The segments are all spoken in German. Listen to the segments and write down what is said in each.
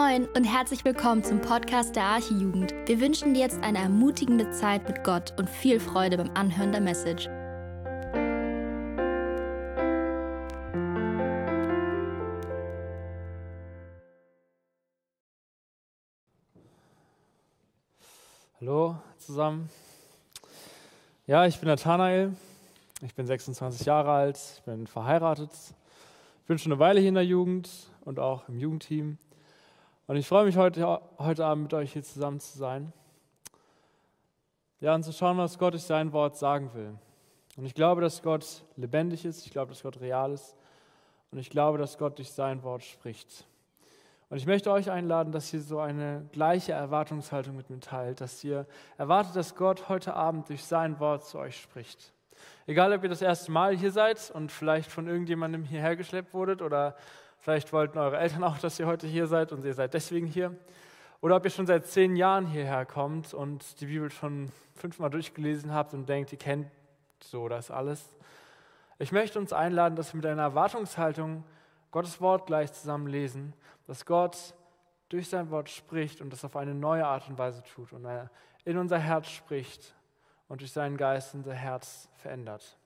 Moin und herzlich willkommen zum Podcast der Archijugend. Wir wünschen dir jetzt eine ermutigende Zeit mit Gott und viel Freude beim Anhören der Message. Hallo zusammen. Ja, ich bin Nathanael. Ich bin 26 Jahre alt. Ich bin verheiratet. Ich bin schon eine Weile hier in der Jugend und auch im Jugendteam. Und ich freue mich heute, heute Abend mit euch hier zusammen zu sein. Ja, und zu schauen, was Gott durch sein Wort sagen will. Und ich glaube, dass Gott lebendig ist. Ich glaube, dass Gott real ist. Und ich glaube, dass Gott durch sein Wort spricht. Und ich möchte euch einladen, dass ihr so eine gleiche Erwartungshaltung mit mir teilt, dass ihr erwartet, dass Gott heute Abend durch sein Wort zu euch spricht. Egal, ob ihr das erste Mal hier seid und vielleicht von irgendjemandem hierher geschleppt wurdet oder Vielleicht wollten eure Eltern auch, dass ihr heute hier seid und ihr seid deswegen hier. Oder ob ihr schon seit zehn Jahren hierher kommt und die Bibel schon fünfmal durchgelesen habt und denkt, ihr kennt so das alles. Ich möchte uns einladen, dass wir mit einer Erwartungshaltung Gottes Wort gleich zusammen lesen, dass Gott durch sein Wort spricht und das auf eine neue Art und Weise tut und er in unser Herz spricht und durch seinen Geist unser Herz verändert.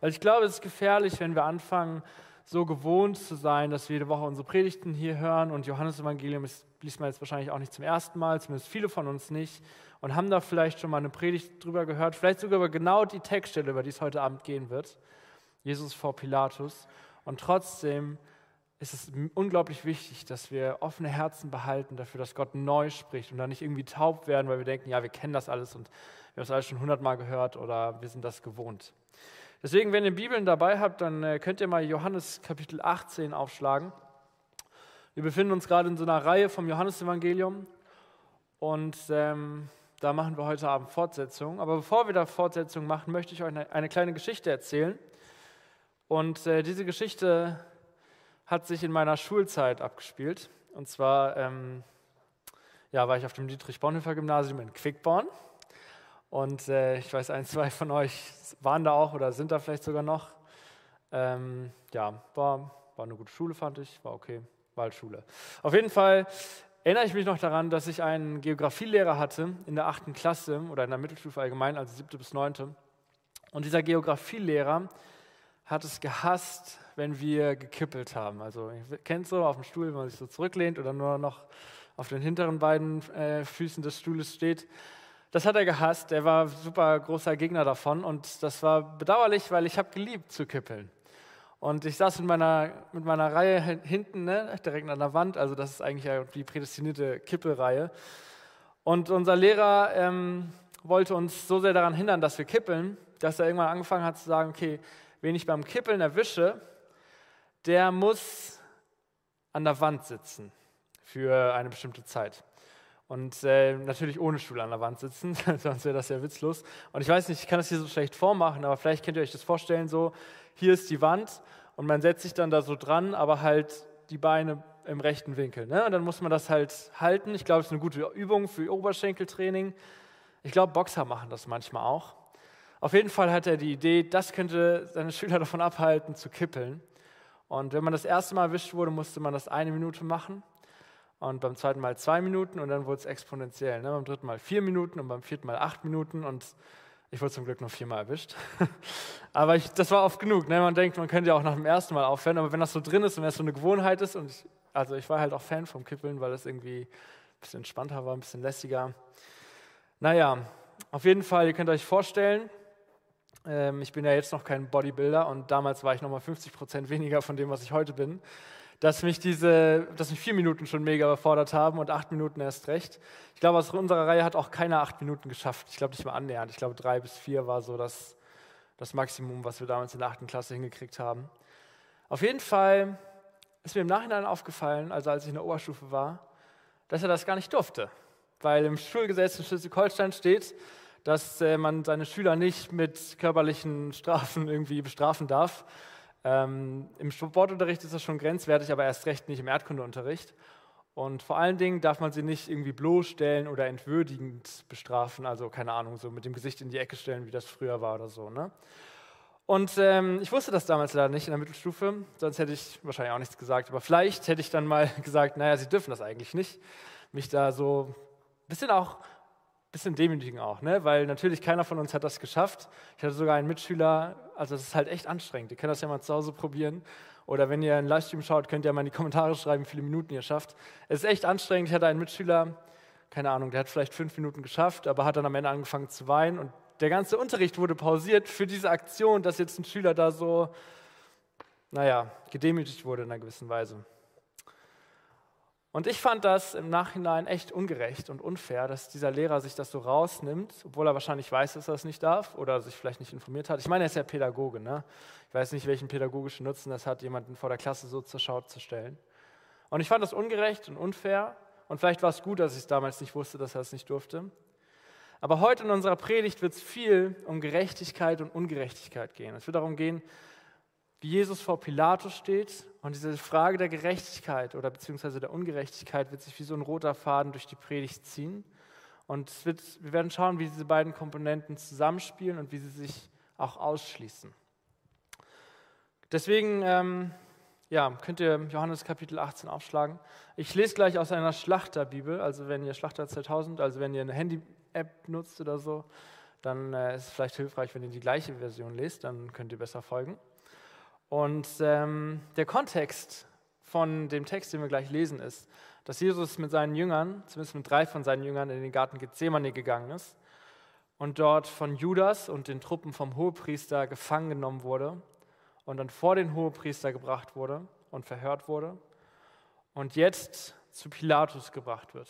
Weil ich glaube, es ist gefährlich, wenn wir anfangen, so gewohnt zu sein, dass wir jede Woche unsere Predigten hier hören und Johannes Evangelium ist, liest man jetzt wahrscheinlich auch nicht zum ersten Mal, zumindest viele von uns nicht und haben da vielleicht schon mal eine Predigt drüber gehört, vielleicht sogar über genau die Textstelle, über die es heute Abend gehen wird, Jesus vor Pilatus. Und trotzdem ist es unglaublich wichtig, dass wir offene Herzen behalten dafür, dass Gott neu spricht und da nicht irgendwie taub werden, weil wir denken, ja, wir kennen das alles und wir haben es alles schon hundertmal gehört oder wir sind das gewohnt. Deswegen, wenn ihr Bibeln dabei habt, dann äh, könnt ihr mal Johannes Kapitel 18 aufschlagen. Wir befinden uns gerade in so einer Reihe vom Johannesevangelium und ähm, da machen wir heute Abend Fortsetzung. Aber bevor wir da Fortsetzung machen, möchte ich euch eine, eine kleine Geschichte erzählen. Und äh, diese Geschichte hat sich in meiner Schulzeit abgespielt. Und zwar ähm, ja, war ich auf dem Dietrich-Bonhoeffer-Gymnasium in Quickborn. Und äh, ich weiß, ein, zwei von euch waren da auch oder sind da vielleicht sogar noch. Ähm, ja, war, war eine gute Schule, fand ich, war okay, Waldschule. Auf jeden Fall erinnere ich mich noch daran, dass ich einen Geografielehrer hatte in der achten Klasse oder in der Mittelstufe allgemein, also siebte bis neunte. Und dieser Geografielehrer hat es gehasst, wenn wir gekippelt haben. Also, ihr kennt so auf dem Stuhl, wenn man sich so zurücklehnt oder nur noch auf den hinteren beiden äh, Füßen des Stuhles steht. Das hat er gehasst. Er war super großer Gegner davon und das war bedauerlich, weil ich habe geliebt zu kippeln. Und ich saß mit meiner, mit meiner Reihe hinten, ne, direkt an der Wand, also das ist eigentlich die prädestinierte Kippelreihe. Und unser Lehrer ähm, wollte uns so sehr daran hindern, dass wir kippeln, dass er irgendwann angefangen hat zu sagen, okay, wen ich beim Kippeln erwische, der muss an der Wand sitzen für eine bestimmte Zeit. Und äh, natürlich ohne Stuhl an der Wand sitzen, sonst wäre das ja witzlos. Und ich weiß nicht, ich kann das hier so schlecht vormachen, aber vielleicht könnt ihr euch das vorstellen, so, hier ist die Wand und man setzt sich dann da so dran, aber halt die Beine im rechten Winkel. Ne? Und dann muss man das halt halten. Ich glaube, es ist eine gute Übung für Oberschenkeltraining. Ich glaube, Boxer machen das manchmal auch. Auf jeden Fall hat er die Idee, das könnte seine Schüler davon abhalten, zu kippeln. Und wenn man das erste Mal erwischt wurde, musste man das eine Minute machen und beim zweiten Mal zwei Minuten und dann wurde es exponentiell. Ne? Beim dritten Mal vier Minuten und beim vierten Mal acht Minuten und ich wurde zum Glück nur viermal erwischt. aber ich, das war oft genug. Ne? Man denkt, man könnte ja auch nach dem ersten Mal aufhören, aber wenn das so drin ist und wenn es so eine Gewohnheit ist und ich, also ich war halt auch Fan vom Kippeln, weil es irgendwie ein bisschen entspannter war, ein bisschen lässiger. Naja, auf jeden Fall, ihr könnt euch vorstellen, ähm, ich bin ja jetzt noch kein Bodybuilder und damals war ich nochmal 50 Prozent weniger von dem, was ich heute bin dass mich diese, dass mich vier Minuten schon mega überfordert haben und acht Minuten erst recht. Ich glaube, aus unserer Reihe hat auch keiner acht Minuten geschafft. Ich glaube nicht mal annähernd. Ich glaube, drei bis vier war so das, das Maximum, was wir damals in der achten Klasse hingekriegt haben. Auf jeden Fall ist mir im Nachhinein aufgefallen, also als ich in der Oberstufe war, dass er das gar nicht durfte. Weil im Schulgesetz in Schleswig-Holstein steht, dass äh, man seine Schüler nicht mit körperlichen Strafen irgendwie bestrafen darf. Ähm, Im Sportunterricht ist das schon grenzwertig, aber erst recht nicht im Erdkundeunterricht. Und vor allen Dingen darf man sie nicht irgendwie bloßstellen oder entwürdigend bestrafen, also keine Ahnung, so mit dem Gesicht in die Ecke stellen, wie das früher war oder so. Ne? Und ähm, ich wusste das damals leider nicht in der Mittelstufe, sonst hätte ich wahrscheinlich auch nichts gesagt. Aber vielleicht hätte ich dann mal gesagt, naja, Sie dürfen das eigentlich nicht. Mich da so ein bisschen auch, ein bisschen demütigen auch, ne? weil natürlich keiner von uns hat das geschafft. Ich hatte sogar einen Mitschüler, also das ist halt echt anstrengend. Ihr könnt das ja mal zu Hause probieren. Oder wenn ihr einen Livestream schaut, könnt ihr mal in die Kommentare schreiben, wie viele Minuten ihr schafft. Es ist echt anstrengend. Ich hatte einen Mitschüler, keine Ahnung, der hat vielleicht fünf Minuten geschafft, aber hat dann am Ende angefangen zu weinen und der ganze Unterricht wurde pausiert für diese Aktion, dass jetzt ein Schüler da so, naja, gedemütigt wurde in einer gewissen Weise. Und ich fand das im Nachhinein echt ungerecht und unfair, dass dieser Lehrer sich das so rausnimmt, obwohl er wahrscheinlich weiß, dass er das nicht darf oder sich vielleicht nicht informiert hat. Ich meine, er ist ja Pädagoge. Ne? Ich weiß nicht, welchen pädagogischen Nutzen das hat, jemanden vor der Klasse so zur Schau zu stellen. Und ich fand das ungerecht und unfair. Und vielleicht war es gut, dass ich es damals nicht wusste, dass er es nicht durfte. Aber heute in unserer Predigt wird es viel um Gerechtigkeit und Ungerechtigkeit gehen. Es wird darum gehen, wie Jesus vor Pilatus steht und diese Frage der Gerechtigkeit oder beziehungsweise der Ungerechtigkeit wird sich wie so ein roter Faden durch die Predigt ziehen. Und wird, wir werden schauen, wie diese beiden Komponenten zusammenspielen und wie sie sich auch ausschließen. Deswegen ähm, ja, könnt ihr Johannes Kapitel 18 aufschlagen. Ich lese gleich aus einer Schlachterbibel, also wenn ihr Schlachter 2000, also wenn ihr eine Handy App nutzt oder so, dann äh, ist es vielleicht hilfreich, wenn ihr die gleiche Version lest, dann könnt ihr besser folgen. Und ähm, der Kontext von dem Text, den wir gleich lesen, ist, dass Jesus mit seinen Jüngern, zumindest mit drei von seinen Jüngern, in den Garten Gethsemane gegangen ist und dort von Judas und den Truppen vom Hohepriester gefangen genommen wurde und dann vor den Hohepriester gebracht wurde und verhört wurde und jetzt zu Pilatus gebracht wird.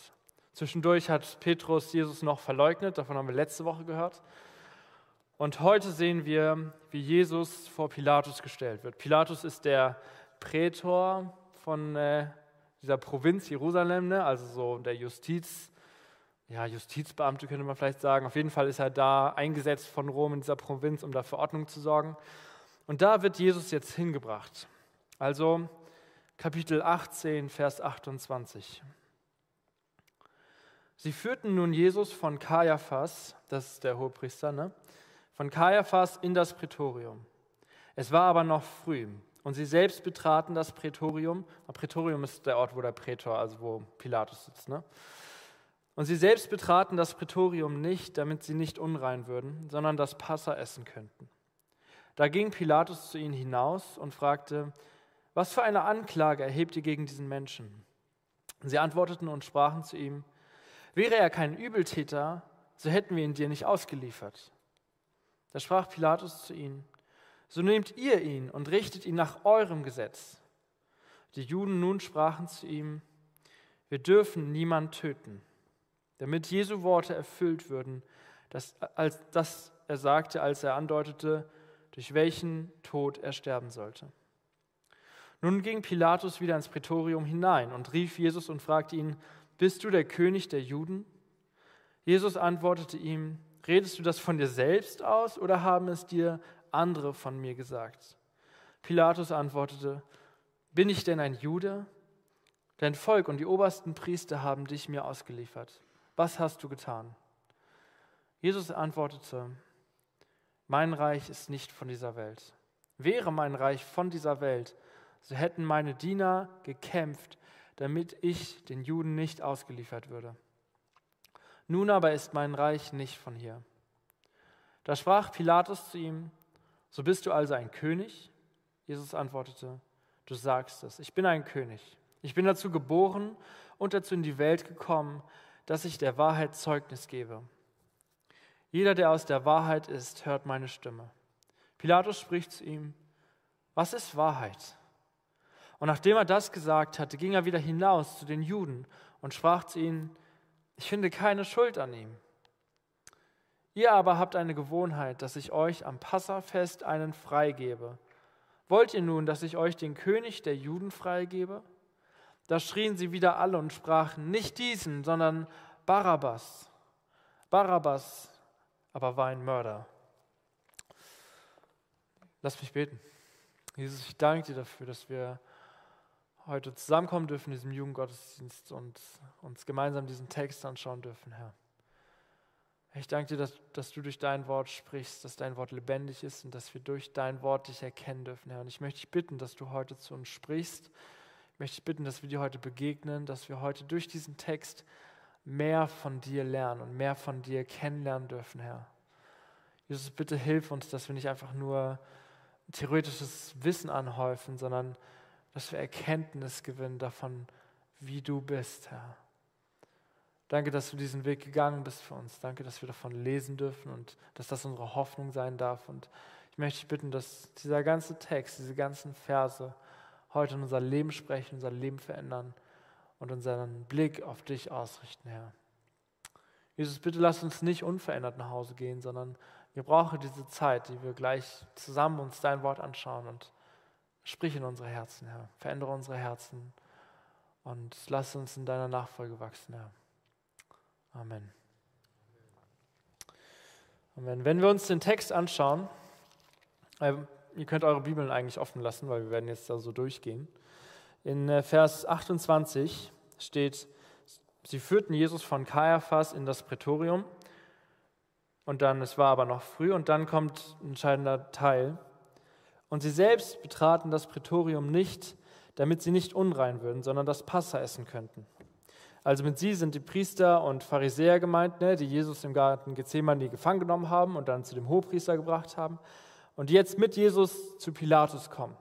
Zwischendurch hat Petrus Jesus noch verleugnet, davon haben wir letzte Woche gehört. Und heute sehen wir, wie Jesus vor Pilatus gestellt wird. Pilatus ist der Prätor von äh, dieser Provinz Jerusalem, ne? also so der Justiz, ja, Justizbeamte könnte man vielleicht sagen. Auf jeden Fall ist er da eingesetzt von Rom in dieser Provinz, um da für Ordnung zu sorgen. Und da wird Jesus jetzt hingebracht. Also Kapitel 18, Vers 28. Sie führten nun Jesus von Kaiaphas, das ist der Hohepriester, ne? Von Kaiaphas in das Prätorium. Es war aber noch früh und sie selbst betraten das Prätorium. Prätorium ist der Ort, wo der Prätor, also wo Pilatus sitzt. Ne? Und sie selbst betraten das Prätorium nicht, damit sie nicht unrein würden, sondern das Passa essen könnten. Da ging Pilatus zu ihnen hinaus und fragte, was für eine Anklage erhebt ihr gegen diesen Menschen? Sie antworteten und sprachen zu ihm, Wäre er kein Übeltäter, so hätten wir ihn dir nicht ausgeliefert. Da sprach Pilatus zu ihnen, so nehmt ihr ihn und richtet ihn nach eurem Gesetz. Die Juden nun sprachen zu ihm, wir dürfen niemand töten, damit Jesu Worte erfüllt würden, dass, als das er sagte, als er andeutete, durch welchen Tod er sterben sollte. Nun ging Pilatus wieder ins Prätorium hinein und rief Jesus und fragte ihn, bist du der König der Juden? Jesus antwortete ihm, redest du das von dir selbst aus oder haben es dir andere von mir gesagt? Pilatus antwortete, bin ich denn ein Jude? Dein Volk und die obersten Priester haben dich mir ausgeliefert. Was hast du getan? Jesus antwortete, mein Reich ist nicht von dieser Welt. Wäre mein Reich von dieser Welt, so hätten meine Diener gekämpft, damit ich den Juden nicht ausgeliefert würde. Nun aber ist mein Reich nicht von hier. Da sprach Pilatus zu ihm, so bist du also ein König? Jesus antwortete, du sagst es, ich bin ein König. Ich bin dazu geboren und dazu in die Welt gekommen, dass ich der Wahrheit Zeugnis gebe. Jeder, der aus der Wahrheit ist, hört meine Stimme. Pilatus spricht zu ihm, was ist Wahrheit? Und nachdem er das gesagt hatte, ging er wieder hinaus zu den Juden und sprach zu ihnen, ich finde keine Schuld an ihm. Ihr aber habt eine Gewohnheit, dass ich euch am Passafest einen freigebe. Wollt ihr nun, dass ich euch den König der Juden freigebe? Da schrien sie wieder alle und sprachen, nicht diesen, sondern Barabbas. Barabbas aber war ein Mörder. Lass mich beten. Jesus, ich danke dir dafür, dass wir heute zusammenkommen dürfen in diesem Jugendgottesdienst und uns gemeinsam diesen Text anschauen dürfen, Herr. Ich danke dir, dass, dass, du durch dein Wort sprichst, dass dein Wort lebendig ist und dass wir durch dein Wort dich erkennen dürfen, Herr. Und ich möchte dich bitten, dass du heute zu uns sprichst. Ich möchte dich bitten, dass wir dir heute begegnen, dass wir heute durch diesen Text mehr von dir lernen und mehr von dir kennenlernen dürfen, Herr. Jesus, bitte hilf uns, dass wir nicht einfach nur theoretisches Wissen anhäufen, sondern dass wir Erkenntnis gewinnen davon, wie du bist, Herr. Danke, dass du diesen Weg gegangen bist für uns. Danke, dass wir davon lesen dürfen und dass das unsere Hoffnung sein darf. Und ich möchte dich bitten, dass dieser ganze Text, diese ganzen Verse heute in unser Leben sprechen, unser Leben verändern und unseren Blick auf dich ausrichten, Herr. Jesus, bitte lass uns nicht unverändert nach Hause gehen, sondern wir brauchen diese Zeit, die wir gleich zusammen uns dein Wort anschauen und sprich in unsere Herzen, Herr. Verändere unsere Herzen und lass uns in deiner Nachfolge wachsen, Herr. Amen. Amen. Wenn wir uns den Text anschauen, äh, ihr könnt eure Bibeln eigentlich offen lassen, weil wir werden jetzt da so durchgehen. In äh, Vers 28 steht, sie führten Jesus von Kaiaphas in das Prätorium und dann, es war aber noch früh und dann kommt ein entscheidender Teil. Und sie selbst betraten das Prätorium nicht, damit sie nicht unrein würden, sondern das Passa essen könnten. Also mit sie sind die Priester und Pharisäer gemeint, ne, die Jesus im Garten Gethsemane gefangen genommen haben und dann zu dem Hohepriester gebracht haben und die jetzt mit Jesus zu Pilatus kommen.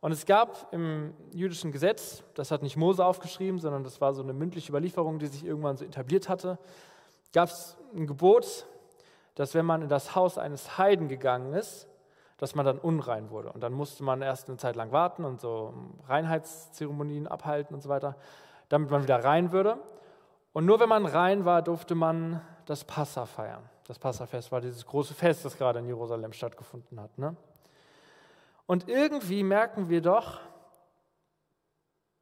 Und es gab im jüdischen Gesetz, das hat nicht Mose aufgeschrieben, sondern das war so eine mündliche Überlieferung, die sich irgendwann so etabliert hatte, gab es ein Gebot, dass wenn man in das Haus eines Heiden gegangen ist, dass man dann unrein wurde. Und dann musste man erst eine Zeit lang warten und so Reinheitszeremonien abhalten und so weiter damit man wieder rein würde. Und nur wenn man rein war, durfte man das Passa feiern. Das Passafest war dieses große Fest, das gerade in Jerusalem stattgefunden hat. Ne? Und irgendwie merken wir doch,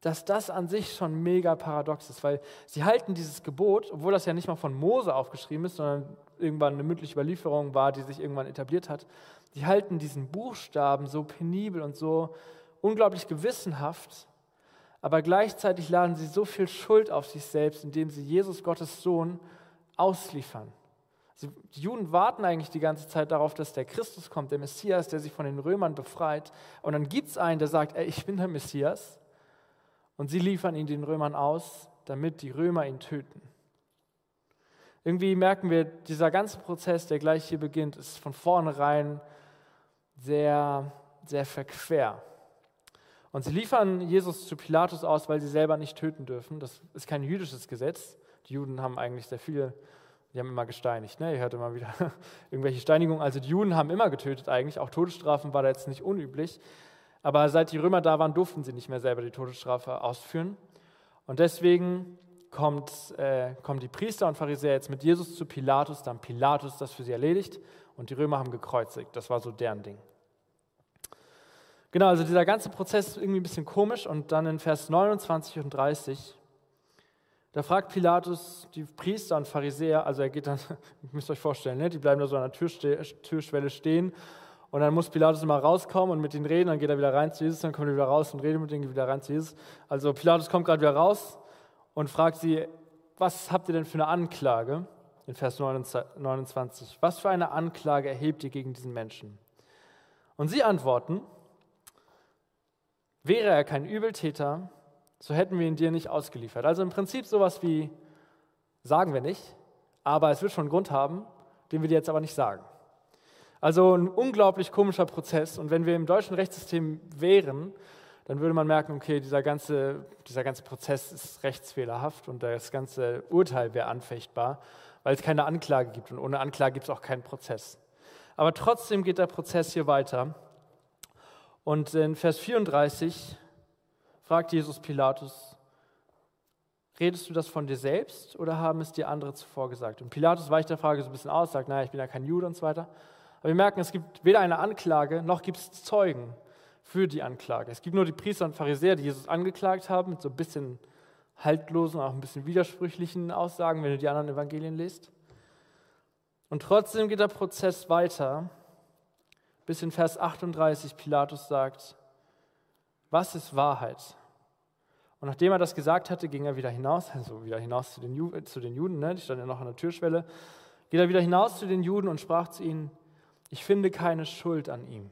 dass das an sich schon mega paradox ist, weil sie halten dieses Gebot, obwohl das ja nicht mal von Mose aufgeschrieben ist, sondern irgendwann eine mündliche Überlieferung war, die sich irgendwann etabliert hat, die halten diesen Buchstaben so penibel und so unglaublich gewissenhaft aber gleichzeitig laden sie so viel Schuld auf sich selbst, indem sie Jesus, Gottes Sohn, ausliefern. Die Juden warten eigentlich die ganze Zeit darauf, dass der Christus kommt, der Messias, der sie von den Römern befreit. Und dann gibt es einen, der sagt, ey, ich bin der Messias. Und sie liefern ihn den Römern aus, damit die Römer ihn töten. Irgendwie merken wir, dieser ganze Prozess, der gleich hier beginnt, ist von vornherein sehr, sehr verquer. Und sie liefern Jesus zu Pilatus aus, weil sie selber nicht töten dürfen. Das ist kein jüdisches Gesetz. Die Juden haben eigentlich sehr viele, die haben immer gesteinigt. Ne? Ihr hört immer wieder irgendwelche Steinigungen. Also die Juden haben immer getötet eigentlich. Auch Todesstrafen war da jetzt nicht unüblich. Aber seit die Römer da waren, durften sie nicht mehr selber die Todesstrafe ausführen. Und deswegen kommt, äh, kommen die Priester und Pharisäer jetzt mit Jesus zu Pilatus. Dann Pilatus das für sie erledigt. Und die Römer haben gekreuzigt. Das war so deren Ding. Genau, also dieser ganze Prozess ist irgendwie ein bisschen komisch und dann in Vers 29 und 30, da fragt Pilatus die Priester und Pharisäer, also er geht dann, ihr müsst euch vorstellen, ne, die bleiben da so an der Türste Türschwelle stehen und dann muss Pilatus immer rauskommen und mit ihnen reden, dann geht er wieder rein zu Jesus, dann kommt er wieder raus und redet mit ihnen, geht wieder rein zu Jesus. Also Pilatus kommt gerade wieder raus und fragt sie, was habt ihr denn für eine Anklage? In Vers 29. Was für eine Anklage erhebt ihr gegen diesen Menschen? Und sie antworten, Wäre er kein Übeltäter, so hätten wir ihn dir nicht ausgeliefert. Also im Prinzip sowas wie, sagen wir nicht, aber es wird schon einen Grund haben, den wir dir jetzt aber nicht sagen. Also ein unglaublich komischer Prozess. Und wenn wir im deutschen Rechtssystem wären, dann würde man merken, okay, dieser ganze, dieser ganze Prozess ist rechtsfehlerhaft und das ganze Urteil wäre anfechtbar, weil es keine Anklage gibt. Und ohne Anklage gibt es auch keinen Prozess. Aber trotzdem geht der Prozess hier weiter. Und in Vers 34 fragt Jesus Pilatus, redest du das von dir selbst oder haben es dir andere zuvor gesagt? Und Pilatus weicht der Frage so ein bisschen aus, sagt, naja, ich bin ja kein Jude und so weiter. Aber wir merken, es gibt weder eine Anklage, noch gibt es Zeugen für die Anklage. Es gibt nur die Priester und Pharisäer, die Jesus angeklagt haben, mit so ein bisschen haltlosen, auch ein bisschen widersprüchlichen Aussagen, wenn du die anderen Evangelien liest. Und trotzdem geht der Prozess weiter bis in Vers 38 Pilatus sagt, was ist Wahrheit? Und nachdem er das gesagt hatte, ging er wieder hinaus, also wieder hinaus zu den, Ju zu den Juden, ne? die standen ja noch an der Türschwelle, geht er wieder hinaus zu den Juden und sprach zu ihnen, ich finde keine Schuld an ihm.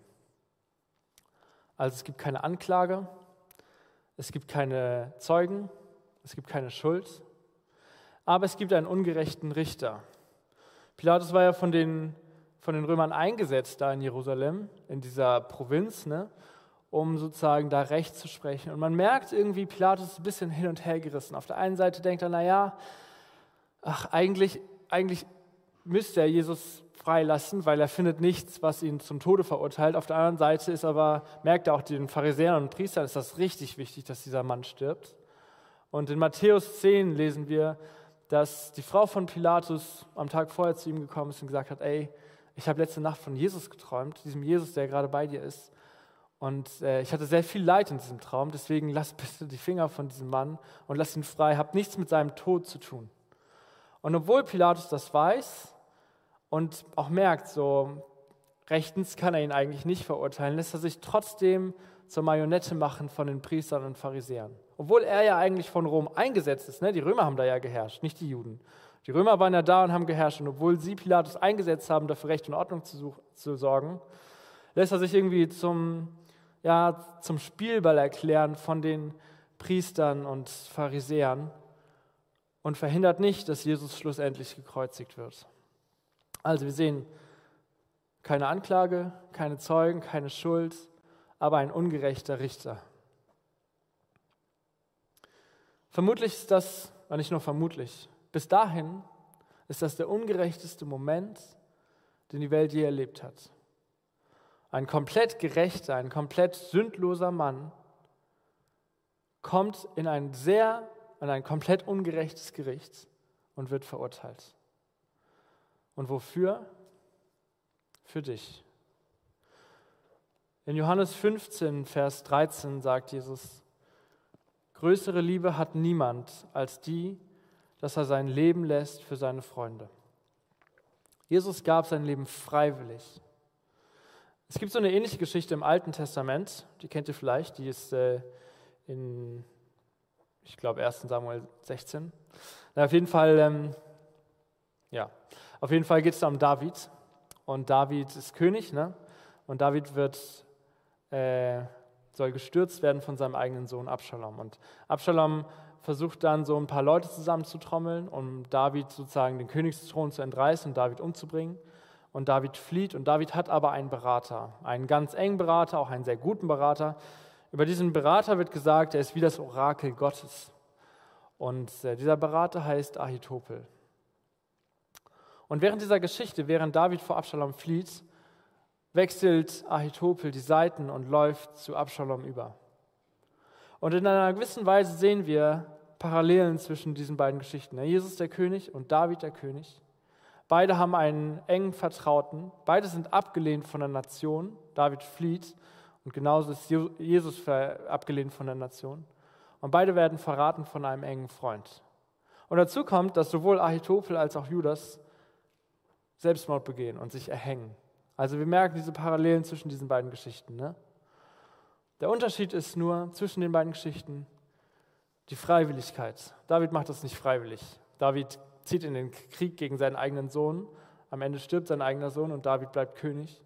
Also es gibt keine Anklage, es gibt keine Zeugen, es gibt keine Schuld, aber es gibt einen ungerechten Richter. Pilatus war ja von den, von den Römern eingesetzt da in Jerusalem, in dieser Provinz, ne, um sozusagen da Recht zu sprechen. Und man merkt irgendwie, Pilatus ist ein bisschen hin und her gerissen. Auf der einen Seite denkt er, naja, ach, eigentlich, eigentlich müsste er Jesus freilassen, weil er findet nichts, was ihn zum Tode verurteilt. Auf der anderen Seite ist aber, merkt er auch den Pharisäern und Priestern, ist das richtig wichtig, dass dieser Mann stirbt. Und in Matthäus 10 lesen wir, dass die Frau von Pilatus am Tag vorher zu ihm gekommen ist und gesagt hat, ey, ich habe letzte Nacht von Jesus geträumt, diesem Jesus, der gerade bei dir ist. Und äh, ich hatte sehr viel Leid in diesem Traum, deswegen lass bitte die Finger von diesem Mann und lass ihn frei, hab nichts mit seinem Tod zu tun. Und obwohl Pilatus das weiß und auch merkt, so rechtens kann er ihn eigentlich nicht verurteilen, lässt er sich trotzdem zur Marionette machen von den Priestern und Pharisäern. Obwohl er ja eigentlich von Rom eingesetzt ist. Ne? Die Römer haben da ja geherrscht, nicht die Juden. Die Römer waren ja da und haben geherrscht. Und obwohl sie Pilatus eingesetzt haben, dafür Recht und Ordnung zu, zu sorgen, lässt er sich irgendwie zum, ja, zum Spielball erklären von den Priestern und Pharisäern und verhindert nicht, dass Jesus schlussendlich gekreuzigt wird. Also wir sehen keine Anklage, keine Zeugen, keine Schuld, aber ein ungerechter Richter. Vermutlich ist das, nicht nur vermutlich, bis dahin ist das der ungerechteste Moment, den die Welt je erlebt hat. Ein komplett gerechter, ein komplett sündloser Mann kommt in ein sehr an ein komplett ungerechtes Gericht und wird verurteilt. Und wofür? Für dich. In Johannes 15, Vers 13 sagt Jesus, größere Liebe hat niemand als die, dass er sein Leben lässt für seine Freunde. Jesus gab sein Leben freiwillig. Es gibt so eine ähnliche Geschichte im Alten Testament, die kennt ihr vielleicht, die ist äh, in ich glaube 1. Samuel 16. Na, auf jeden Fall, ähm, ja, auf jeden Fall geht es da um David. Und David ist König, ne? Und David wird, äh, soll gestürzt werden von seinem eigenen Sohn Absalom. Und Absalom versucht dann so ein paar Leute zusammenzutrommeln, um David sozusagen den Königsthron zu entreißen und David umzubringen. Und David flieht und David hat aber einen Berater, einen ganz engen Berater, auch einen sehr guten Berater, über diesen Berater wird gesagt, er ist wie das Orakel Gottes. Und äh, dieser Berater heißt Ahitopel. Und während dieser Geschichte, während David vor Absalom flieht, wechselt Ahitopel die Seiten und läuft zu Absalom über. Und in einer gewissen Weise sehen wir Parallelen zwischen diesen beiden Geschichten. Jesus der König und David der König. Beide haben einen engen Vertrauten. Beide sind abgelehnt von der Nation. David flieht und genauso ist Jesus abgelehnt von der Nation. Und beide werden verraten von einem engen Freund. Und dazu kommt, dass sowohl Ahitophel als auch Judas Selbstmord begehen und sich erhängen. Also wir merken diese Parallelen zwischen diesen beiden Geschichten. Ne? Der Unterschied ist nur zwischen den beiden Geschichten die Freiwilligkeit. David macht das nicht freiwillig. David zieht in den Krieg gegen seinen eigenen Sohn. Am Ende stirbt sein eigener Sohn und David bleibt König.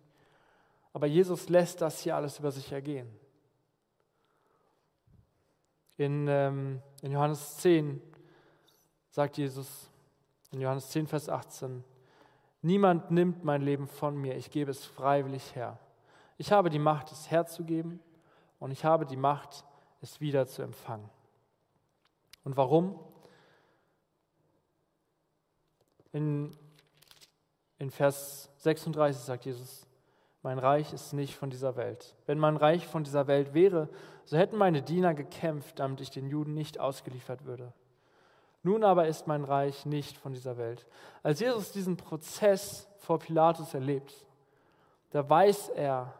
Aber Jesus lässt das hier alles über sich ergehen. In, ähm, in Johannes 10 sagt Jesus, in Johannes 10, Vers 18, Niemand nimmt mein Leben von mir, ich gebe es freiwillig her. Ich habe die Macht, es herzugeben und ich habe die Macht, es wieder zu empfangen. Und warum? In, in Vers 36 sagt Jesus, mein Reich ist nicht von dieser Welt. Wenn mein Reich von dieser Welt wäre, so hätten meine Diener gekämpft, damit ich den Juden nicht ausgeliefert würde. Nun aber ist mein Reich nicht von dieser Welt. Als Jesus diesen Prozess vor Pilatus erlebt, da weiß er,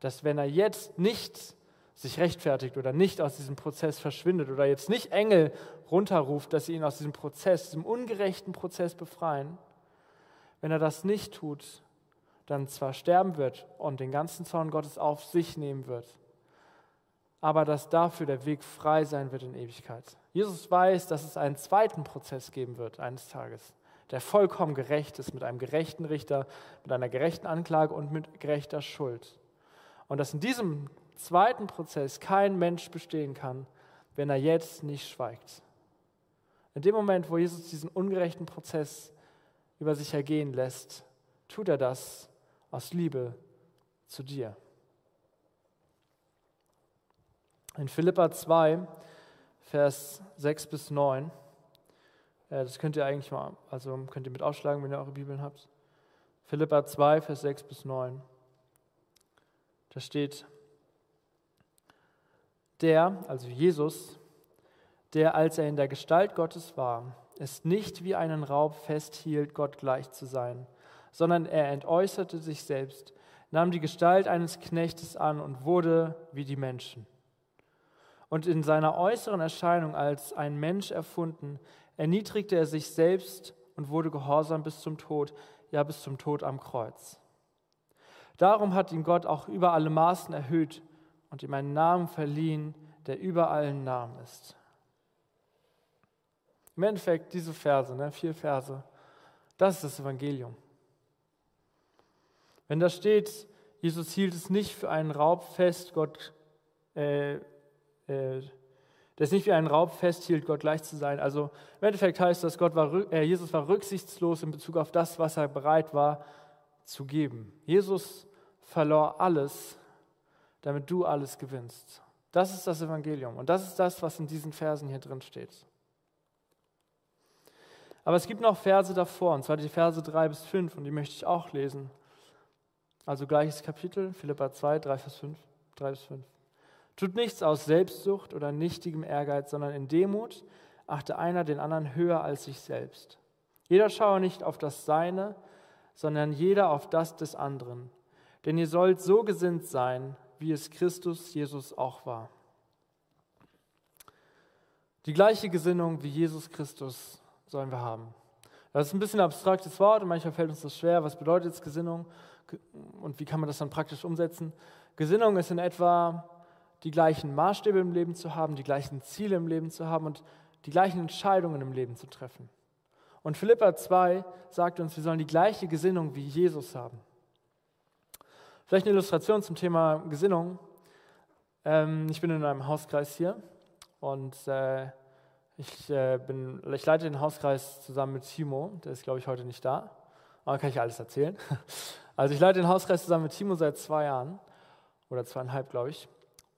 dass wenn er jetzt nicht sich rechtfertigt oder nicht aus diesem Prozess verschwindet oder jetzt nicht Engel runterruft, dass sie ihn aus diesem Prozess, diesem ungerechten Prozess befreien, wenn er das nicht tut, dann zwar sterben wird und den ganzen Zorn Gottes auf sich nehmen wird, aber dass dafür der Weg frei sein wird in Ewigkeit. Jesus weiß, dass es einen zweiten Prozess geben wird eines Tages, der vollkommen gerecht ist, mit einem gerechten Richter, mit einer gerechten Anklage und mit gerechter Schuld. Und dass in diesem zweiten Prozess kein Mensch bestehen kann, wenn er jetzt nicht schweigt. In dem Moment, wo Jesus diesen ungerechten Prozess über sich ergehen lässt, tut er das aus Liebe zu dir. In Philippa 2, Vers 6 bis 9, äh, das könnt ihr eigentlich mal, also könnt ihr mit aufschlagen, wenn ihr eure Bibeln habt. Philippa 2, Vers 6 bis 9. Da steht, der, also Jesus, der, als er in der Gestalt Gottes war, es nicht wie einen Raub festhielt, Gott gleich zu sein, sondern er entäußerte sich selbst, nahm die Gestalt eines Knechtes an und wurde wie die Menschen. Und in seiner äußeren Erscheinung als ein Mensch erfunden, erniedrigte er sich selbst und wurde gehorsam bis zum Tod, ja bis zum Tod am Kreuz. Darum hat ihn Gott auch über alle Maßen erhöht und ihm einen Namen verliehen, der über allen Namen ist. Im Endeffekt diese Verse, ne, vier Verse, das ist das Evangelium. Wenn da steht, Jesus hielt es nicht für einen Raub fest, Gott, äh, äh, das nicht wie einen Raub festhielt, Gott gleich zu sein. Also im Endeffekt heißt das, Gott war, äh, Jesus war rücksichtslos in Bezug auf das, was er bereit war zu geben. Jesus verlor alles, damit du alles gewinnst. Das ist das Evangelium und das ist das, was in diesen Versen hier drin steht. Aber es gibt noch Verse davor, und zwar die Verse 3 bis 5, und die möchte ich auch lesen. Also gleiches Kapitel, Philippa 2, 3, Vers 5, 3 bis 5. Tut nichts aus Selbstsucht oder nichtigem Ehrgeiz, sondern in Demut achte einer den anderen höher als sich selbst. Jeder schaue nicht auf das Seine, sondern jeder auf das des anderen. Denn ihr sollt so gesinnt sein, wie es Christus Jesus auch war. Die gleiche Gesinnung wie Jesus Christus sollen wir haben. Das ist ein bisschen ein abstraktes Wort und manchmal fällt uns das schwer. Was bedeutet jetzt Gesinnung und wie kann man das dann praktisch umsetzen? Gesinnung ist in etwa die gleichen Maßstäbe im Leben zu haben, die gleichen Ziele im Leben zu haben und die gleichen Entscheidungen im Leben zu treffen. Und Philippa 2 sagt uns, wir sollen die gleiche Gesinnung wie Jesus haben. Vielleicht eine Illustration zum Thema Gesinnung. Ähm, ich bin in einem Hauskreis hier und äh, ich, äh, bin, ich leite den Hauskreis zusammen mit Timo, der ist, glaube ich, heute nicht da, aber kann ich alles erzählen. Also ich leite den Hauskreis zusammen mit Timo seit zwei Jahren oder zweieinhalb, glaube ich.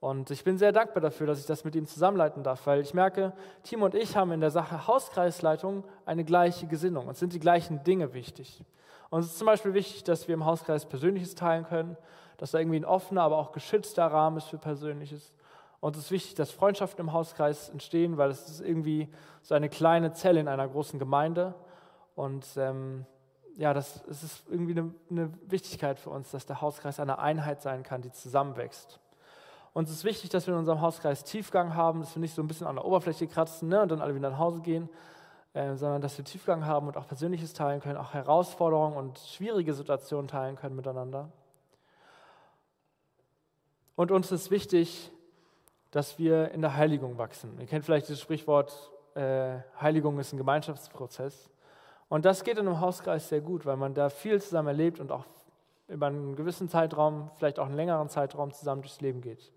Und ich bin sehr dankbar dafür, dass ich das mit ihm zusammenleiten darf, weil ich merke, Timo und ich haben in der Sache Hauskreisleitung eine gleiche Gesinnung. Uns sind die gleichen Dinge wichtig. Uns ist zum Beispiel wichtig, dass wir im Hauskreis Persönliches teilen können, dass da irgendwie ein offener, aber auch geschützter Rahmen ist für Persönliches. Uns ist wichtig, dass Freundschaften im Hauskreis entstehen, weil es ist irgendwie so eine kleine Zelle in einer großen Gemeinde. Und ähm, ja, das, es ist irgendwie eine, eine Wichtigkeit für uns, dass der Hauskreis eine Einheit sein kann, die zusammenwächst. Uns ist wichtig, dass wir in unserem Hauskreis Tiefgang haben, dass wir nicht so ein bisschen an der Oberfläche kratzen ne, und dann alle wieder nach Hause gehen, äh, sondern dass wir Tiefgang haben und auch Persönliches teilen können, auch Herausforderungen und schwierige Situationen teilen können miteinander. Und uns ist wichtig, dass wir in der Heiligung wachsen. Ihr kennt vielleicht das Sprichwort, äh, Heiligung ist ein Gemeinschaftsprozess. Und das geht in einem Hauskreis sehr gut, weil man da viel zusammen erlebt und auch über einen gewissen Zeitraum, vielleicht auch einen längeren Zeitraum zusammen durchs Leben geht.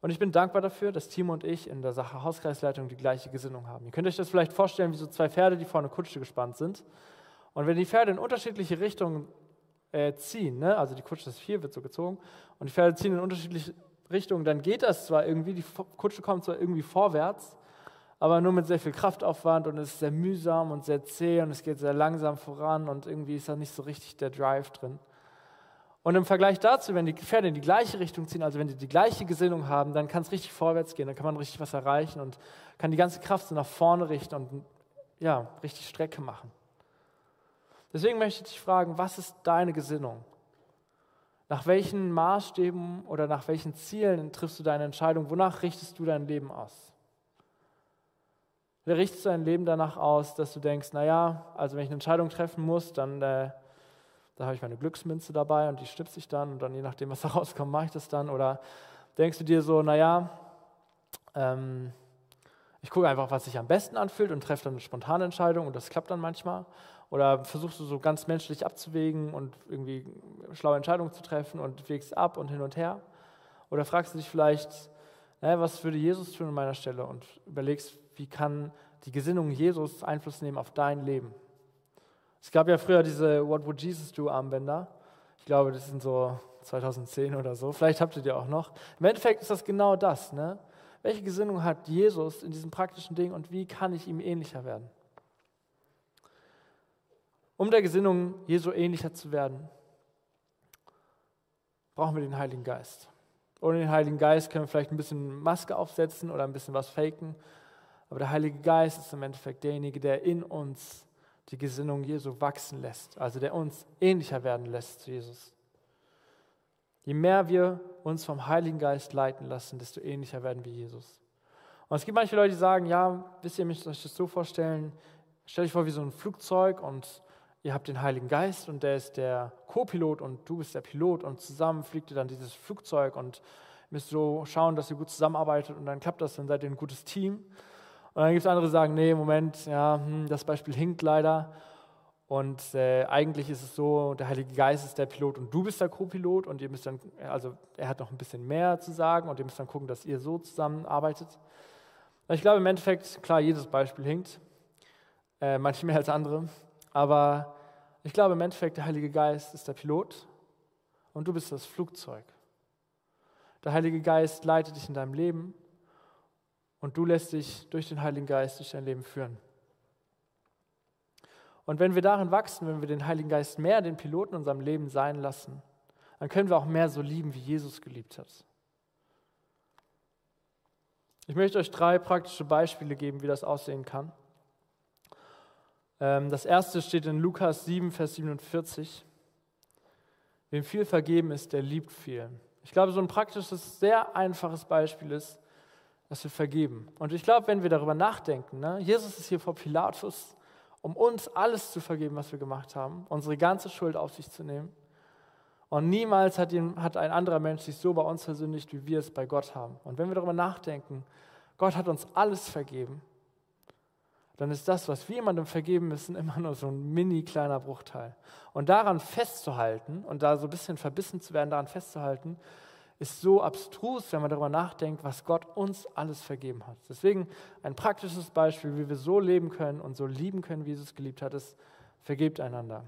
Und ich bin dankbar dafür, dass Timo und ich in der Sache Hauskreisleitung die gleiche Gesinnung haben. Ihr könnt euch das vielleicht vorstellen wie so zwei Pferde, die vor eine Kutsche gespannt sind. Und wenn die Pferde in unterschiedliche Richtungen äh, ziehen, ne? also die Kutsche, das Vier wird so gezogen, und die Pferde ziehen in unterschiedliche Richtung, dann geht das zwar irgendwie, die Kutsche kommt zwar irgendwie vorwärts, aber nur mit sehr viel Kraftaufwand und es ist sehr mühsam und sehr zäh und es geht sehr langsam voran und irgendwie ist da nicht so richtig der Drive drin. Und im Vergleich dazu, wenn die Pferde in die gleiche Richtung ziehen, also wenn die die gleiche Gesinnung haben, dann kann es richtig vorwärts gehen, dann kann man richtig was erreichen und kann die ganze Kraft so nach vorne richten und ja, richtig Strecke machen. Deswegen möchte ich dich fragen, was ist deine Gesinnung? Nach welchen Maßstäben oder nach welchen Zielen triffst du deine Entscheidung? Wonach richtest du dein Leben aus? Richtest du dein Leben danach aus, dass du denkst, naja, also wenn ich eine Entscheidung treffen muss, dann äh, da habe ich meine Glücksmünze dabei und die schnipse ich dann und dann je nachdem, was da rauskommt, mache ich das dann. Oder denkst du dir so, naja, ähm, Ich gucke einfach, was sich am besten anfühlt und treffe dann eine spontane Entscheidung und das klappt dann manchmal. Oder versuchst du so ganz menschlich abzuwägen und irgendwie schlaue Entscheidungen zu treffen und wägst ab und hin und her. Oder fragst du dich vielleicht, naja, was würde Jesus tun an meiner Stelle und überlegst, wie kann die Gesinnung Jesus Einfluss nehmen auf dein Leben. Es gab ja früher diese What Would Jesus Do Armbänder. Ich glaube, das sind so 2010 oder so. Vielleicht habt ihr die auch noch. Im Endeffekt ist das genau das. Ne? Welche Gesinnung hat Jesus in diesem praktischen Ding und wie kann ich ihm ähnlicher werden? Um der Gesinnung Jesu ähnlicher zu werden, brauchen wir den Heiligen Geist. Ohne den Heiligen Geist können wir vielleicht ein bisschen Maske aufsetzen oder ein bisschen was faken. Aber der Heilige Geist ist im Endeffekt derjenige, der in uns die Gesinnung Jesu wachsen lässt, also der uns ähnlicher werden lässt zu Jesus. Je mehr wir uns vom Heiligen Geist leiten lassen, desto ähnlicher werden wir Jesus. Und es gibt manche Leute, die sagen, ja, wisst ihr, müsst euch das so vorstellen, stell dich vor wie so ein Flugzeug und ihr habt den Heiligen Geist und der ist der Co-Pilot und du bist der Pilot und zusammen fliegt ihr dann dieses Flugzeug und müsst so schauen, dass ihr gut zusammenarbeitet und dann klappt das, dann seid ihr ein gutes Team. Und dann gibt es andere, die sagen, nee, Moment, ja, hm, das Beispiel hinkt leider. Und äh, eigentlich ist es so, der Heilige Geist ist der Pilot und du bist der Co-Pilot und ihr müsst dann, also er hat noch ein bisschen mehr zu sagen und ihr müsst dann gucken, dass ihr so zusammenarbeitet. Ich glaube im Endeffekt, klar, jedes Beispiel hinkt, äh, manche mehr als andere, aber ich glaube im Endeffekt, der Heilige Geist ist der Pilot und du bist das Flugzeug. Der Heilige Geist leitet dich in deinem Leben und du lässt dich durch den Heiligen Geist durch dein Leben führen. Und wenn wir darin wachsen, wenn wir den Heiligen Geist mehr den Piloten in unserem Leben sein lassen, dann können wir auch mehr so lieben, wie Jesus geliebt hat. Ich möchte euch drei praktische Beispiele geben, wie das aussehen kann. Ähm, das erste steht in Lukas 7, Vers 47. Wem viel vergeben ist, der liebt viel. Ich glaube, so ein praktisches, sehr einfaches Beispiel ist, dass wir vergeben. Und ich glaube, wenn wir darüber nachdenken, ne, Jesus ist hier vor Pilatus, um uns alles zu vergeben, was wir gemacht haben, unsere ganze Schuld auf sich zu nehmen. Und niemals hat, ihn, hat ein anderer Mensch sich so bei uns versündigt, wie wir es bei Gott haben. Und wenn wir darüber nachdenken, Gott hat uns alles vergeben, dann ist das, was wir jemandem vergeben müssen, immer nur so ein mini kleiner Bruchteil. Und daran festzuhalten und da so ein bisschen verbissen zu werden, daran festzuhalten, ist so abstrus, wenn man darüber nachdenkt, was Gott uns alles vergeben hat. Deswegen ein praktisches Beispiel, wie wir so leben können und so lieben können, wie Jesus geliebt hat, ist, vergebt einander.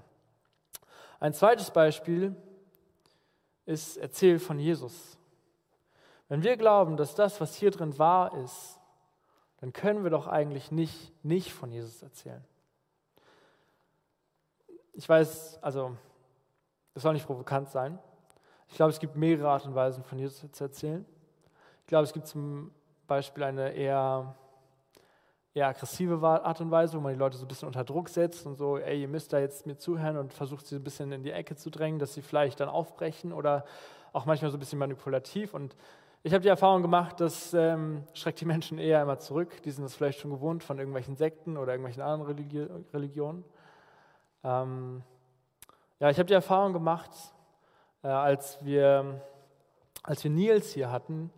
Ein zweites Beispiel ist, erzähl von Jesus. Wenn wir glauben, dass das, was hier drin wahr ist, dann können wir doch eigentlich nicht, nicht von Jesus erzählen. Ich weiß, also, das soll nicht provokant sein, ich glaube, es gibt mehrere Arten und Weisen, von Jesus zu erzählen. Ich glaube, es gibt zum Beispiel eine eher, eher aggressive Art und Weise, wo man die Leute so ein bisschen unter Druck setzt und so, ey, ihr müsst da jetzt mir zuhören und versucht sie ein bisschen in die Ecke zu drängen, dass sie vielleicht dann aufbrechen oder auch manchmal so ein bisschen manipulativ. Und ich habe die Erfahrung gemacht, das ähm, schreckt die Menschen eher immer zurück. Die sind das vielleicht schon gewohnt von irgendwelchen Sekten oder irgendwelchen anderen Religi Religionen. Ähm, ja, ich habe die Erfahrung gemacht, als, wir, als wir Nils hier hatten,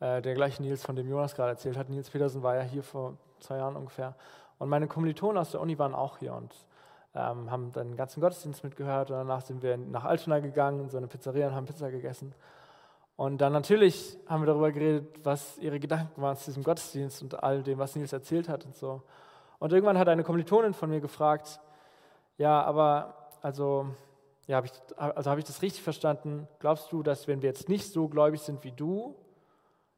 äh, der gleiche Nils, von dem Jonas gerade erzählt hat, Nils Petersen war ja hier vor zwei Jahren ungefähr. Und meine Kommilitonen aus der Uni waren auch hier und ähm, haben dann den ganzen Gottesdienst mitgehört. Und danach sind wir nach Altona gegangen, in so eine Pizzeria und haben Pizza gegessen. Und dann natürlich haben wir darüber geredet, was ihre Gedanken waren zu diesem Gottesdienst und all dem, was Nils erzählt hat und so. Und irgendwann hat eine Kommilitonin von mir gefragt, ja, aber also ja, hab ich, also habe ich das richtig verstanden? Glaubst du, dass wenn wir jetzt nicht so gläubig sind wie du,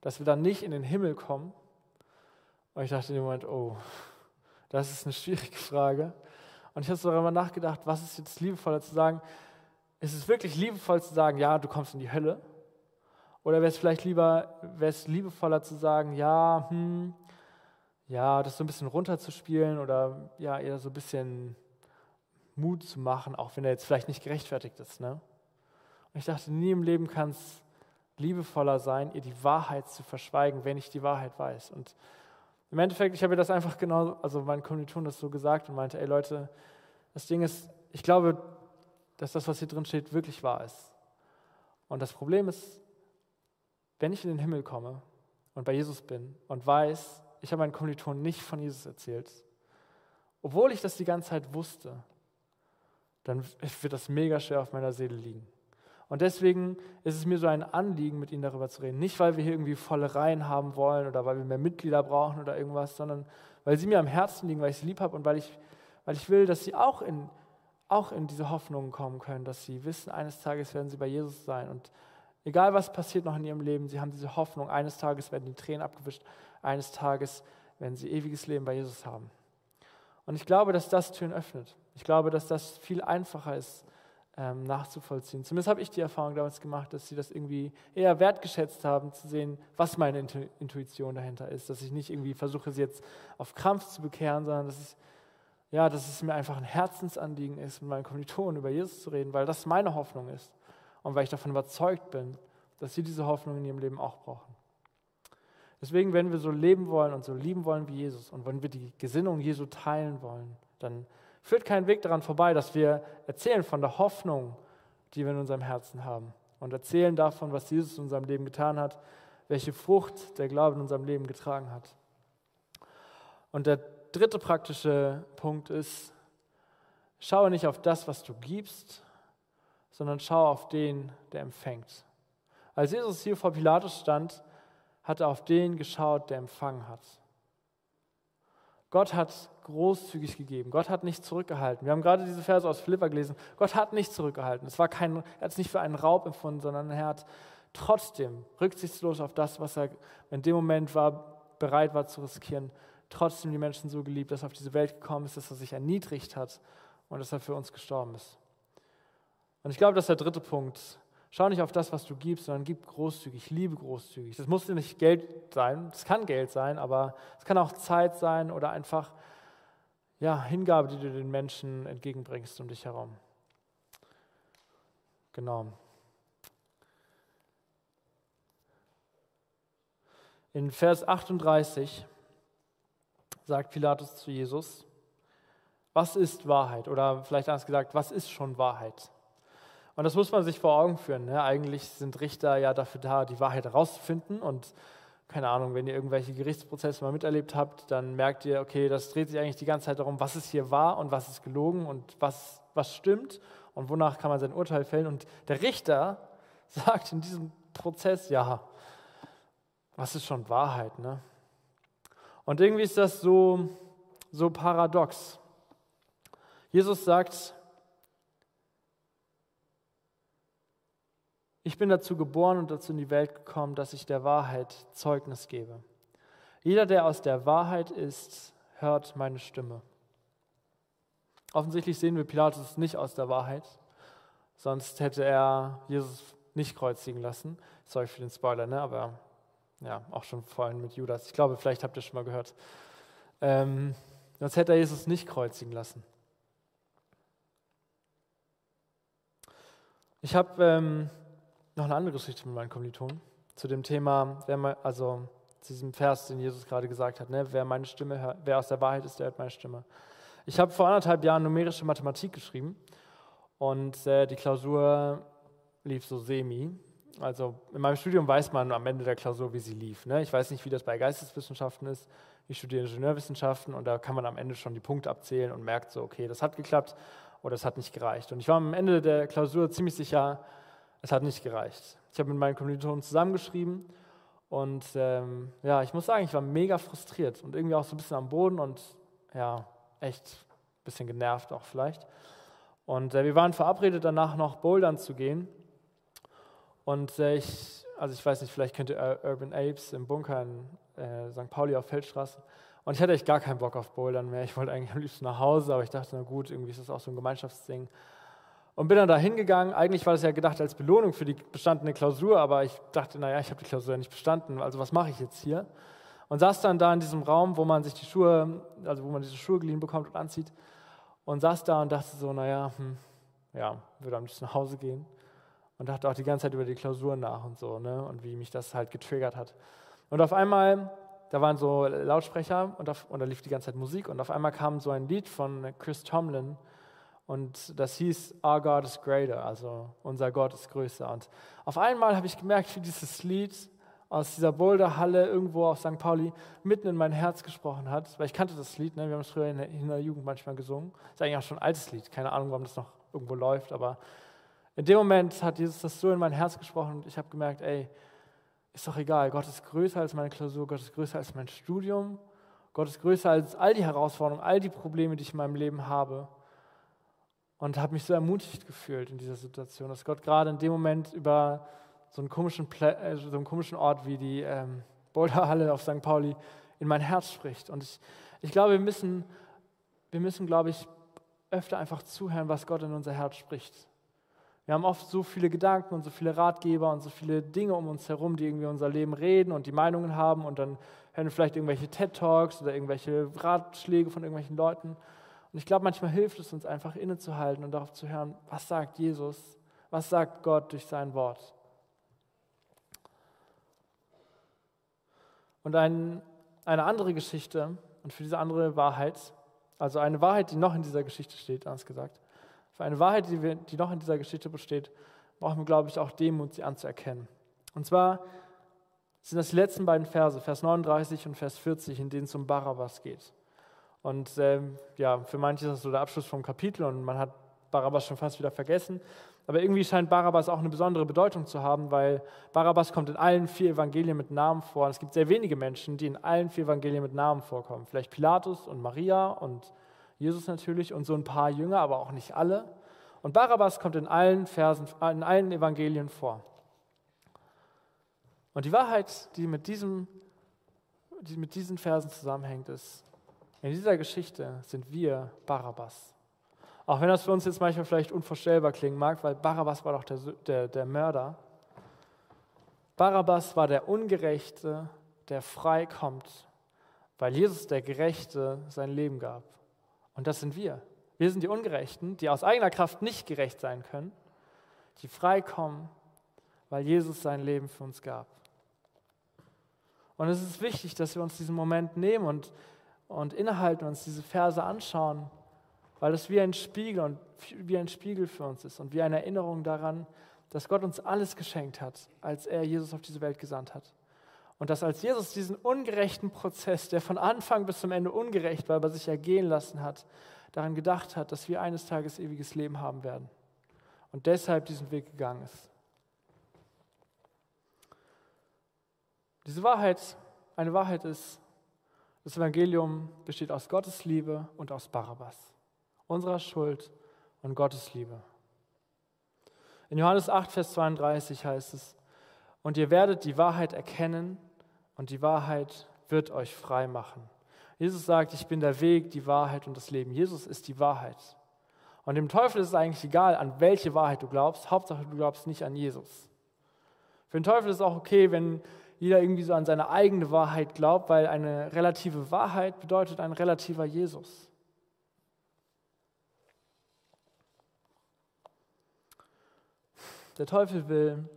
dass wir dann nicht in den Himmel kommen? Und ich dachte in dem Moment, oh, das ist eine schwierige Frage. Und ich habe so darüber nachgedacht, was ist jetzt liebevoller zu sagen? Ist es wirklich liebevoll zu sagen, ja, du kommst in die Hölle? Oder wäre es vielleicht lieber, wäre es liebevoller zu sagen, ja, hm, ja, das so ein bisschen runterzuspielen oder ja, eher so ein bisschen Mut zu machen, auch wenn er jetzt vielleicht nicht gerechtfertigt ist. Ne? Und ich dachte, nie im Leben kann es liebevoller sein, ihr die Wahrheit zu verschweigen, wenn ich die Wahrheit weiß. Und im Endeffekt, ich habe mir das einfach genau, also mein Kommiliton das so gesagt und meinte, ey Leute, das Ding ist, ich glaube, dass das, was hier drin steht, wirklich wahr ist. Und das Problem ist, wenn ich in den Himmel komme und bei Jesus bin und weiß, ich habe meinen Kommilitonen nicht von Jesus erzählt, obwohl ich das die ganze Zeit wusste, dann wird das mega schwer auf meiner Seele liegen. Und deswegen ist es mir so ein Anliegen, mit ihnen darüber zu reden. Nicht, weil wir hier irgendwie volle Reihen haben wollen oder weil wir mehr Mitglieder brauchen oder irgendwas, sondern weil sie mir am Herzen liegen, weil ich sie lieb habe und weil ich, weil ich will, dass sie auch in, auch in diese Hoffnungen kommen können, dass sie wissen, eines Tages werden sie bei Jesus sein. Und egal was passiert noch in ihrem Leben, sie haben diese Hoffnung, eines Tages werden die Tränen abgewischt, eines Tages werden sie ewiges Leben bei Jesus haben. Und ich glaube, dass das Türen öffnet. Ich glaube, dass das viel einfacher ist ähm, nachzuvollziehen. Zumindest habe ich die Erfahrung damals gemacht, dass sie das irgendwie eher wertgeschätzt haben, zu sehen, was meine Intuition dahinter ist. Dass ich nicht irgendwie versuche, sie jetzt auf Krampf zu bekehren, sondern dass, ich, ja, dass es mir einfach ein Herzensanliegen ist, mit meinen Kommilitonen über Jesus zu reden, weil das meine Hoffnung ist. Und weil ich davon überzeugt bin, dass sie diese Hoffnung in ihrem Leben auch brauchen. Deswegen, wenn wir so leben wollen und so lieben wollen wie Jesus und wenn wir die Gesinnung Jesu teilen wollen, dann führt kein Weg daran vorbei, dass wir erzählen von der Hoffnung, die wir in unserem Herzen haben und erzählen davon, was Jesus in unserem Leben getan hat, welche Frucht der Glaube in unserem Leben getragen hat. Und der dritte praktische Punkt ist, schaue nicht auf das, was du gibst, sondern schaue auf den, der empfängt. Als Jesus hier vor Pilatus stand, hat er auf den geschaut, der empfangen hat. Gott hat großzügig gegeben. Gott hat nicht zurückgehalten. Wir haben gerade diese Verse aus Philippa gelesen. Gott hat nicht zurückgehalten. Es war kein, er hat es nicht für einen Raub empfunden, sondern er hat trotzdem rücksichtslos auf das, was er in dem Moment war, bereit war zu riskieren, trotzdem die Menschen so geliebt, dass er auf diese Welt gekommen ist, dass er sich erniedrigt hat und dass er für uns gestorben ist. Und ich glaube, das ist der dritte Punkt. Schau nicht auf das, was du gibst, sondern gib großzügig, liebe großzügig. Das muss nicht Geld sein, es kann Geld sein, aber es kann auch Zeit sein oder einfach ja, Hingabe, die du den Menschen entgegenbringst um dich herum. Genau. In Vers 38 sagt Pilatus zu Jesus, was ist Wahrheit? Oder vielleicht anders gesagt, was ist schon Wahrheit? Und das muss man sich vor Augen führen. Ne? Eigentlich sind Richter ja dafür da, die Wahrheit herauszufinden. Und keine Ahnung, wenn ihr irgendwelche Gerichtsprozesse mal miterlebt habt, dann merkt ihr, okay, das dreht sich eigentlich die ganze Zeit darum, was ist hier wahr und was ist gelogen und was, was stimmt und wonach kann man sein Urteil fällen. Und der Richter sagt in diesem Prozess, ja, was ist schon Wahrheit? Ne? Und irgendwie ist das so, so paradox. Jesus sagt, Ich bin dazu geboren und dazu in die Welt gekommen, dass ich der Wahrheit Zeugnis gebe. Jeder, der aus der Wahrheit ist, hört meine Stimme. Offensichtlich sehen wir Pilatus nicht aus der Wahrheit, sonst hätte er Jesus nicht kreuzigen lassen. Sorry für den Spoiler, ne? aber ja, auch schon vorhin mit Judas. Ich glaube, vielleicht habt ihr schon mal gehört. Ähm, sonst hätte er Jesus nicht kreuzigen lassen. Ich habe ähm, noch eine andere Geschichte mit meinen Kommilitonen zu dem Thema, wer also zu diesem Vers, den Jesus gerade gesagt hat, ne, wer meine Stimme hört, wer aus der Wahrheit ist, der hört meine Stimme. Ich habe vor anderthalb Jahren numerische Mathematik geschrieben und äh, die Klausur lief so semi. Also in meinem Studium weiß man am Ende der Klausur, wie sie lief. Ne? Ich weiß nicht, wie das bei Geisteswissenschaften ist. Ich studiere Ingenieurwissenschaften und da kann man am Ende schon die Punkte abzählen und merkt so, okay, das hat geklappt oder das hat nicht gereicht. Und ich war am Ende der Klausur ziemlich sicher, es hat nicht gereicht. Ich habe mit meinen Kommilitonen zusammengeschrieben und ähm, ja, ich muss sagen, ich war mega frustriert und irgendwie auch so ein bisschen am Boden und ja, echt ein bisschen genervt auch vielleicht. Und äh, wir waren verabredet, danach noch bouldern zu gehen. Und äh, ich, also ich weiß nicht, vielleicht könnt ihr Urban Apes im Bunker in äh, St. Pauli auf Feldstraße. Und ich hatte echt gar keinen Bock auf Bouldern mehr. Ich wollte eigentlich am liebsten nach Hause, aber ich dachte, na gut, irgendwie ist das auch so ein Gemeinschaftsding. Und bin dann da hingegangen. Eigentlich war das ja gedacht als Belohnung für die bestandene Klausur, aber ich dachte, naja, ich habe die Klausur ja nicht bestanden, also was mache ich jetzt hier? Und saß dann da in diesem Raum, wo man sich die Schuhe, also wo man diese Schuhe geliehen bekommt und anzieht. Und saß da und dachte so, naja, hm, ja, würde am liebsten nach Hause gehen. Und dachte auch die ganze Zeit über die Klausur nach und so, ne? Und wie mich das halt getriggert hat. Und auf einmal, da waren so Lautsprecher und, auf, und da lief die ganze Zeit Musik und auf einmal kam so ein Lied von Chris Tomlin, und das hieß Our God is greater, also unser Gott ist größer. Und auf einmal habe ich gemerkt, wie dieses Lied aus dieser Boulderhalle irgendwo auf St. Pauli mitten in mein Herz gesprochen hat, weil ich kannte das Lied, ne? wir haben es früher in der, Jugend manchmal gesungen. Ist eigentlich auch schon ein altes Lied, keine Ahnung, warum das noch irgendwo läuft, aber in dem Moment hat Jesus das so in mein Herz gesprochen und ich habe gemerkt, ey, ist doch egal, Gott ist größer als meine Klausur, Gott ist größer als mein Studium, Gott ist größer als all die Herausforderungen, all die Probleme, die ich in meinem Leben habe. Und habe mich so ermutigt gefühlt in dieser Situation, dass Gott gerade in dem Moment über so einen komischen, äh, so einen komischen Ort wie die ähm, Boulderhalle auf St. Pauli in mein Herz spricht. Und ich, ich glaube, wir müssen, wir müssen, glaube ich, öfter einfach zuhören, was Gott in unser Herz spricht. Wir haben oft so viele Gedanken und so viele Ratgeber und so viele Dinge um uns herum, die irgendwie unser Leben reden und die Meinungen haben und dann hören wir vielleicht irgendwelche TED-Talks oder irgendwelche Ratschläge von irgendwelchen Leuten. Und ich glaube, manchmal hilft es uns einfach innezuhalten und darauf zu hören, was sagt Jesus, was sagt Gott durch sein Wort. Und ein, eine andere Geschichte und für diese andere Wahrheit, also eine Wahrheit, die noch in dieser Geschichte steht, anders gesagt, für eine Wahrheit, die, wir, die noch in dieser Geschichte besteht, brauchen wir, glaube ich, auch Demut, sie anzuerkennen. Und zwar sind das die letzten beiden Verse, Vers 39 und Vers 40, in denen es um Barabbas geht. Und ähm, ja, für manche ist das so der Abschluss vom Kapitel und man hat Barabbas schon fast wieder vergessen. Aber irgendwie scheint Barabbas auch eine besondere Bedeutung zu haben, weil Barabbas kommt in allen vier Evangelien mit Namen vor. Und es gibt sehr wenige Menschen, die in allen vier Evangelien mit Namen vorkommen. Vielleicht Pilatus und Maria und Jesus natürlich und so ein paar Jünger, aber auch nicht alle. Und Barabbas kommt in allen Versen, in allen Evangelien vor. Und die Wahrheit, die mit, diesem, die mit diesen Versen zusammenhängt, ist, in dieser Geschichte sind wir Barabbas. Auch wenn das für uns jetzt manchmal vielleicht unvorstellbar klingen mag, weil Barabbas war doch der, der, der Mörder. Barabbas war der Ungerechte, der frei kommt, weil Jesus der Gerechte sein Leben gab. Und das sind wir. Wir sind die Ungerechten, die aus eigener Kraft nicht gerecht sein können, die frei kommen, weil Jesus sein Leben für uns gab. Und es ist wichtig, dass wir uns diesen Moment nehmen und, und innehalten, uns diese Verse anschauen weil es wie ein Spiegel und wie ein Spiegel für uns ist und wie eine Erinnerung daran, dass Gott uns alles geschenkt hat, als er Jesus auf diese Welt gesandt hat. Und dass als Jesus diesen ungerechten Prozess, der von Anfang bis zum Ende ungerecht war, über sich ergehen lassen hat, daran gedacht hat, dass wir eines Tages ewiges Leben haben werden. Und deshalb diesen Weg gegangen ist. Diese Wahrheit, eine Wahrheit ist, das Evangelium besteht aus Gottes Liebe und aus Barabbas unserer Schuld und Gottes Liebe. In Johannes 8, Vers 32 heißt es, und ihr werdet die Wahrheit erkennen und die Wahrheit wird euch frei machen. Jesus sagt, ich bin der Weg, die Wahrheit und das Leben. Jesus ist die Wahrheit. Und dem Teufel ist es eigentlich egal, an welche Wahrheit du glaubst. Hauptsache, du glaubst nicht an Jesus. Für den Teufel ist es auch okay, wenn jeder irgendwie so an seine eigene Wahrheit glaubt, weil eine relative Wahrheit bedeutet ein relativer Jesus. Der Teufel will,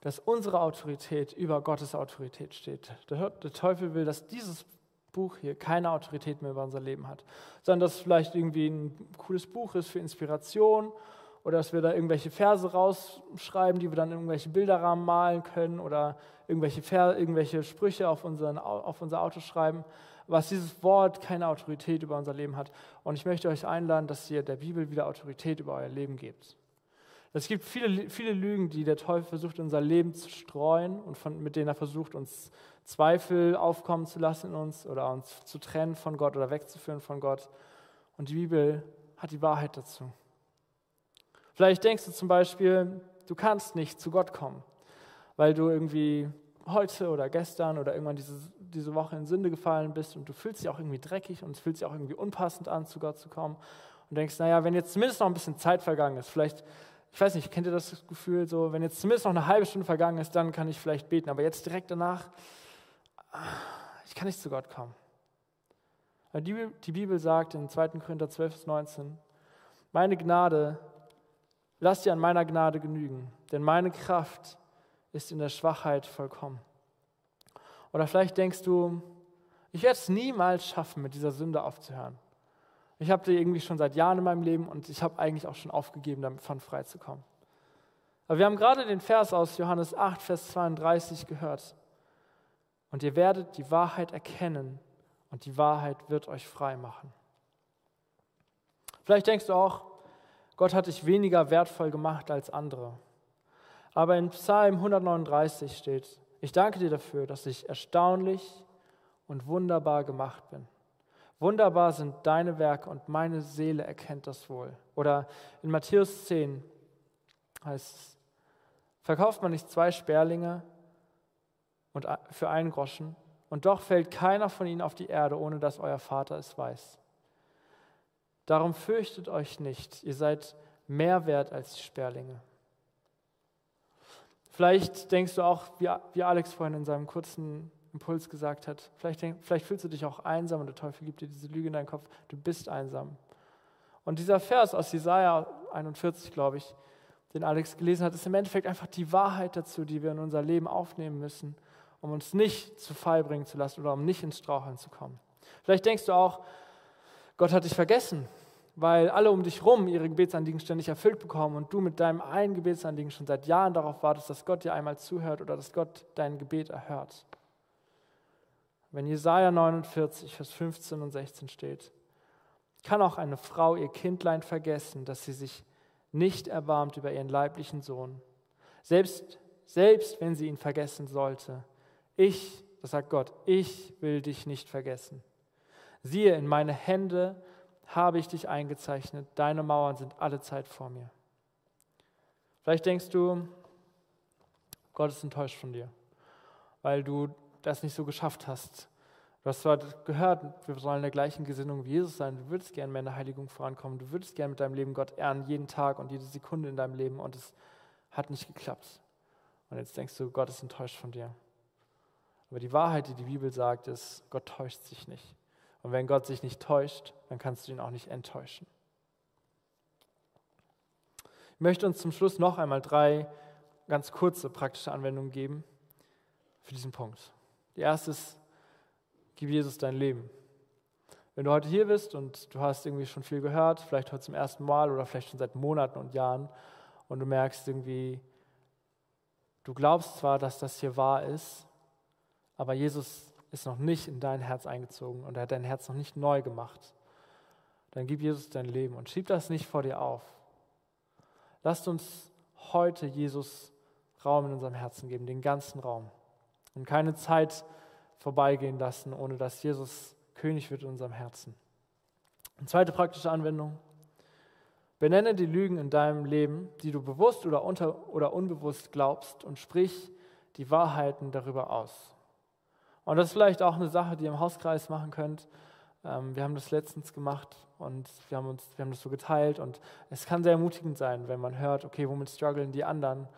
dass unsere Autorität über Gottes Autorität steht. Der, Teufel will, dass dieses Buch hier keine Autorität mehr über unser Leben hat, sondern dass es vielleicht irgendwie ein cooles Buch ist für Inspiration oder dass wir da irgendwelche Verse rausschreiben, die wir dann in irgendwelche Bilderrahmen malen können oder irgendwelche, Ver irgendwelche Sprüche auf, unseren, auf unser Auto schreiben, was dieses Wort keine Autorität über unser Leben hat. Und ich möchte euch einladen, dass ihr der Bibel wieder Autorität über euer Leben gebt. Es gibt viele, viele Lügen, die der Teufel versucht, in unser Leben zu streuen und von, mit denen er versucht, uns Zweifel aufkommen zu lassen in uns oder uns zu trennen von Gott oder wegzuführen von Gott. Und die Bibel hat die Wahrheit dazu. Vielleicht denkst du zum Beispiel, du kannst nicht zu Gott kommen, weil du irgendwie heute oder gestern oder irgendwann diese, diese Woche in Sünde gefallen bist und du fühlst dich auch irgendwie dreckig und es fühlt sich auch irgendwie unpassend an, zu Gott zu kommen. Und denkst, naja, wenn jetzt zumindest noch ein bisschen Zeit vergangen ist, vielleicht ich weiß nicht, kennt ihr das Gefühl, so, wenn jetzt zumindest noch eine halbe Stunde vergangen ist, dann kann ich vielleicht beten, aber jetzt direkt danach, ich kann nicht zu Gott kommen. Die, Bibel sagt in 2. Korinther 12, Vers 19, meine Gnade, lass dir an meiner Gnade genügen, denn meine Kraft ist in der Schwachheit vollkommen. Oder vielleicht denkst du, ich werde es niemals schaffen, mit dieser Sünde aufzuhören. Ich habe die irgendwie schon seit Jahren in meinem Leben und ich habe eigentlich auch schon aufgegeben, davon frei zu kommen. Aber wir haben gerade den Vers aus Johannes 8, Vers 32 gehört. und ihr werdet die Wahrheit erkennen und die Wahrheit wird euch frei machen. Vielleicht denkst du auch, Gott hat dich weniger wertvoll gemacht als andere. Aber in Psalm 139 steht, ich danke dir dafür, dass ich erstaunlich und wunderbar gemacht bin. Wunderbar sind deine Werke und meine Seele erkennt das wohl. Oder in Matthäus 10 heißt es, verkauft man nicht zwei Sperlinge für einen Groschen und doch fällt keiner von ihnen auf die Erde, ohne dass euer Vater es weiß. Darum fürchtet euch nicht, ihr seid mehr wert als die Sperlinge. Vielleicht denkst du auch, wie Alex vorhin in seinem kurzen Impuls gesagt hat. Vielleicht, vielleicht fühlst du dich auch einsam und der Teufel gibt dir diese Lüge in deinen Kopf, du bist einsam. Und dieser Vers aus Jesaja 41, glaube ich, den Alex gelesen hat, ist im Endeffekt einfach die Wahrheit dazu, die wir in unser Leben aufnehmen müssen, um uns nicht zu Fall bringen zu lassen oder um nicht ins Straucheln zu kommen. Vielleicht denkst du auch, Gott hat dich vergessen, weil alle um dich rum ihre Gebetsanliegen ständig erfüllt bekommen und du mit deinem einen Gebetsanliegen schon seit Jahren darauf wartest, dass Gott dir einmal zuhört oder dass Gott dein Gebet erhört. Wenn Jesaja 49, Vers 15 und 16 steht, kann auch eine Frau ihr Kindlein vergessen, dass sie sich nicht erbarmt über ihren leiblichen Sohn. Selbst, selbst wenn sie ihn vergessen sollte. Ich, das sagt Gott, ich will dich nicht vergessen. Siehe, in meine Hände habe ich dich eingezeichnet, deine Mauern sind alle Zeit vor mir. Vielleicht denkst du, Gott ist enttäuscht von dir, weil du das nicht so geschafft hast. Du hast zwar gehört, wir sollen in der gleichen Gesinnung wie Jesus sein, du würdest gerne mehr in der Heiligung vorankommen, du würdest gerne mit deinem Leben Gott ehren, jeden Tag und jede Sekunde in deinem Leben und es hat nicht geklappt. Und jetzt denkst du, Gott ist enttäuscht von dir. Aber die Wahrheit, die die Bibel sagt, ist, Gott täuscht sich nicht. Und wenn Gott sich nicht täuscht, dann kannst du ihn auch nicht enttäuschen. Ich möchte uns zum Schluss noch einmal drei ganz kurze praktische Anwendungen geben für diesen Punkt. Die erste ist, gib Jesus dein Leben. Wenn du heute hier bist und du hast irgendwie schon viel gehört, vielleicht heute zum ersten Mal oder vielleicht schon seit Monaten und Jahren und du merkst irgendwie, du glaubst zwar, dass das hier wahr ist, aber Jesus ist noch nicht in dein Herz eingezogen und er hat dein Herz noch nicht neu gemacht, dann gib Jesus dein Leben und schieb das nicht vor dir auf. Lasst uns heute Jesus Raum in unserem Herzen geben, den ganzen Raum und keine Zeit vorbeigehen lassen, ohne dass Jesus König wird in unserem Herzen. Eine zweite praktische Anwendung. Benenne die Lügen in deinem Leben, die du bewusst oder, unter, oder unbewusst glaubst und sprich die Wahrheiten darüber aus. Und das ist vielleicht auch eine Sache, die ihr im Hauskreis machen könnt. Ähm, wir haben das letztens gemacht und wir haben, uns, wir haben das so geteilt und es kann sehr ermutigend sein, wenn man hört, okay, womit strugglen die anderen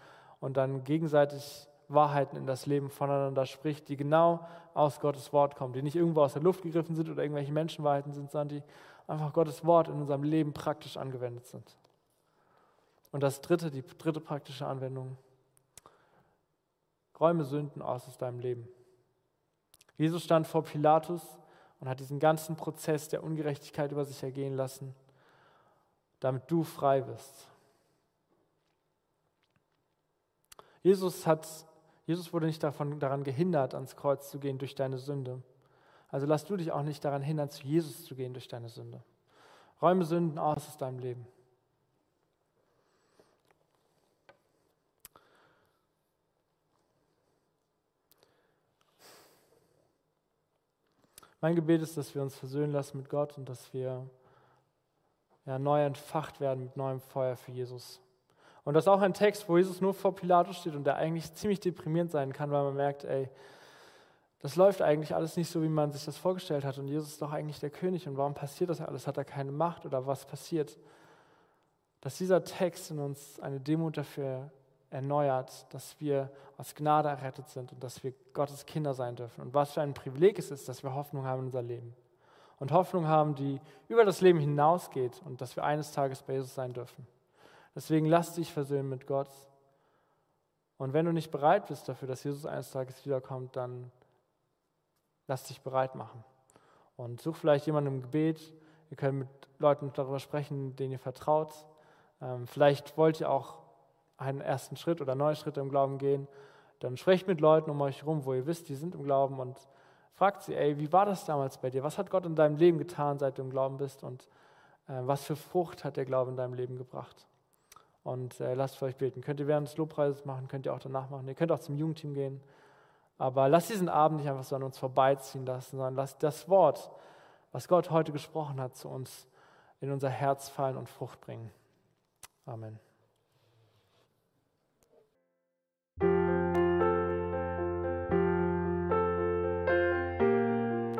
und dann gegenseitig Wahrheiten in das Leben voneinander spricht, die genau aus Gottes Wort kommen, die nicht irgendwo aus der Luft gegriffen sind oder irgendwelche Menschenwahrheiten sind, sondern die einfach Gottes Wort in unserem Leben praktisch angewendet sind. Und das dritte, die dritte praktische Anwendung, räume Sünden aus aus deinem Leben. Jesus stand vor Pilatus und hat diesen ganzen Prozess der Ungerechtigkeit über sich ergehen lassen, damit du frei wirst. Jesus hat Jesus wurde nicht davon, daran gehindert, ans Kreuz zu gehen durch deine Sünde. Also lass du dich auch nicht daran hindern, zu Jesus zu gehen durch deine Sünde. Räume Sünden aus aus deinem Leben. Mein Gebet ist, dass wir uns versöhnen lassen mit Gott und dass wir ja, neu entfacht werden mit neuem Feuer für Jesus. Und das ist auch ein Text, wo Jesus nur vor Pilatus steht und der eigentlich ziemlich deprimierend sein kann, weil man merkt, ey, das läuft eigentlich alles nicht so, wie man sich das vorgestellt hat. Und Jesus ist doch eigentlich der König. Und warum passiert das alles? Hat er keine Macht oder was passiert? Dass dieser Text in uns eine Demut dafür erneuert, dass wir aus Gnade errettet sind und dass wir Gottes Kinder sein dürfen. Und was für ein Privileg es ist, dass wir Hoffnung haben in unser Leben. Und Hoffnung haben, die über das Leben hinausgeht und dass wir eines Tages bei Jesus sein dürfen. Deswegen lass dich versöhnen mit Gott. Und wenn du nicht bereit bist dafür, dass Jesus eines Tages wiederkommt, dann lass dich bereit machen. Und such vielleicht jemanden im Gebet. Ihr könnt mit Leuten darüber sprechen, denen ihr vertraut. Ähm, vielleicht wollt ihr auch einen ersten Schritt oder neue Schritte im Glauben gehen. dann sprecht mit Leuten um euch herum, wo ihr wisst, die sind im Glauben und fragt sie, ey, wie war das damals bei dir? Was hat Gott in deinem Leben getan, seit du im Glauben bist? Und äh, was für Frucht hat der Glaube in deinem Leben gebracht? Und äh, lasst für euch beten. Könnt ihr während des Lobpreises machen, könnt ihr auch danach machen. Ihr könnt auch zum Jugendteam gehen. Aber lasst diesen Abend nicht einfach so an uns vorbeiziehen lassen, sondern lasst das Wort, was Gott heute gesprochen hat, zu uns in unser Herz fallen und Frucht bringen. Amen.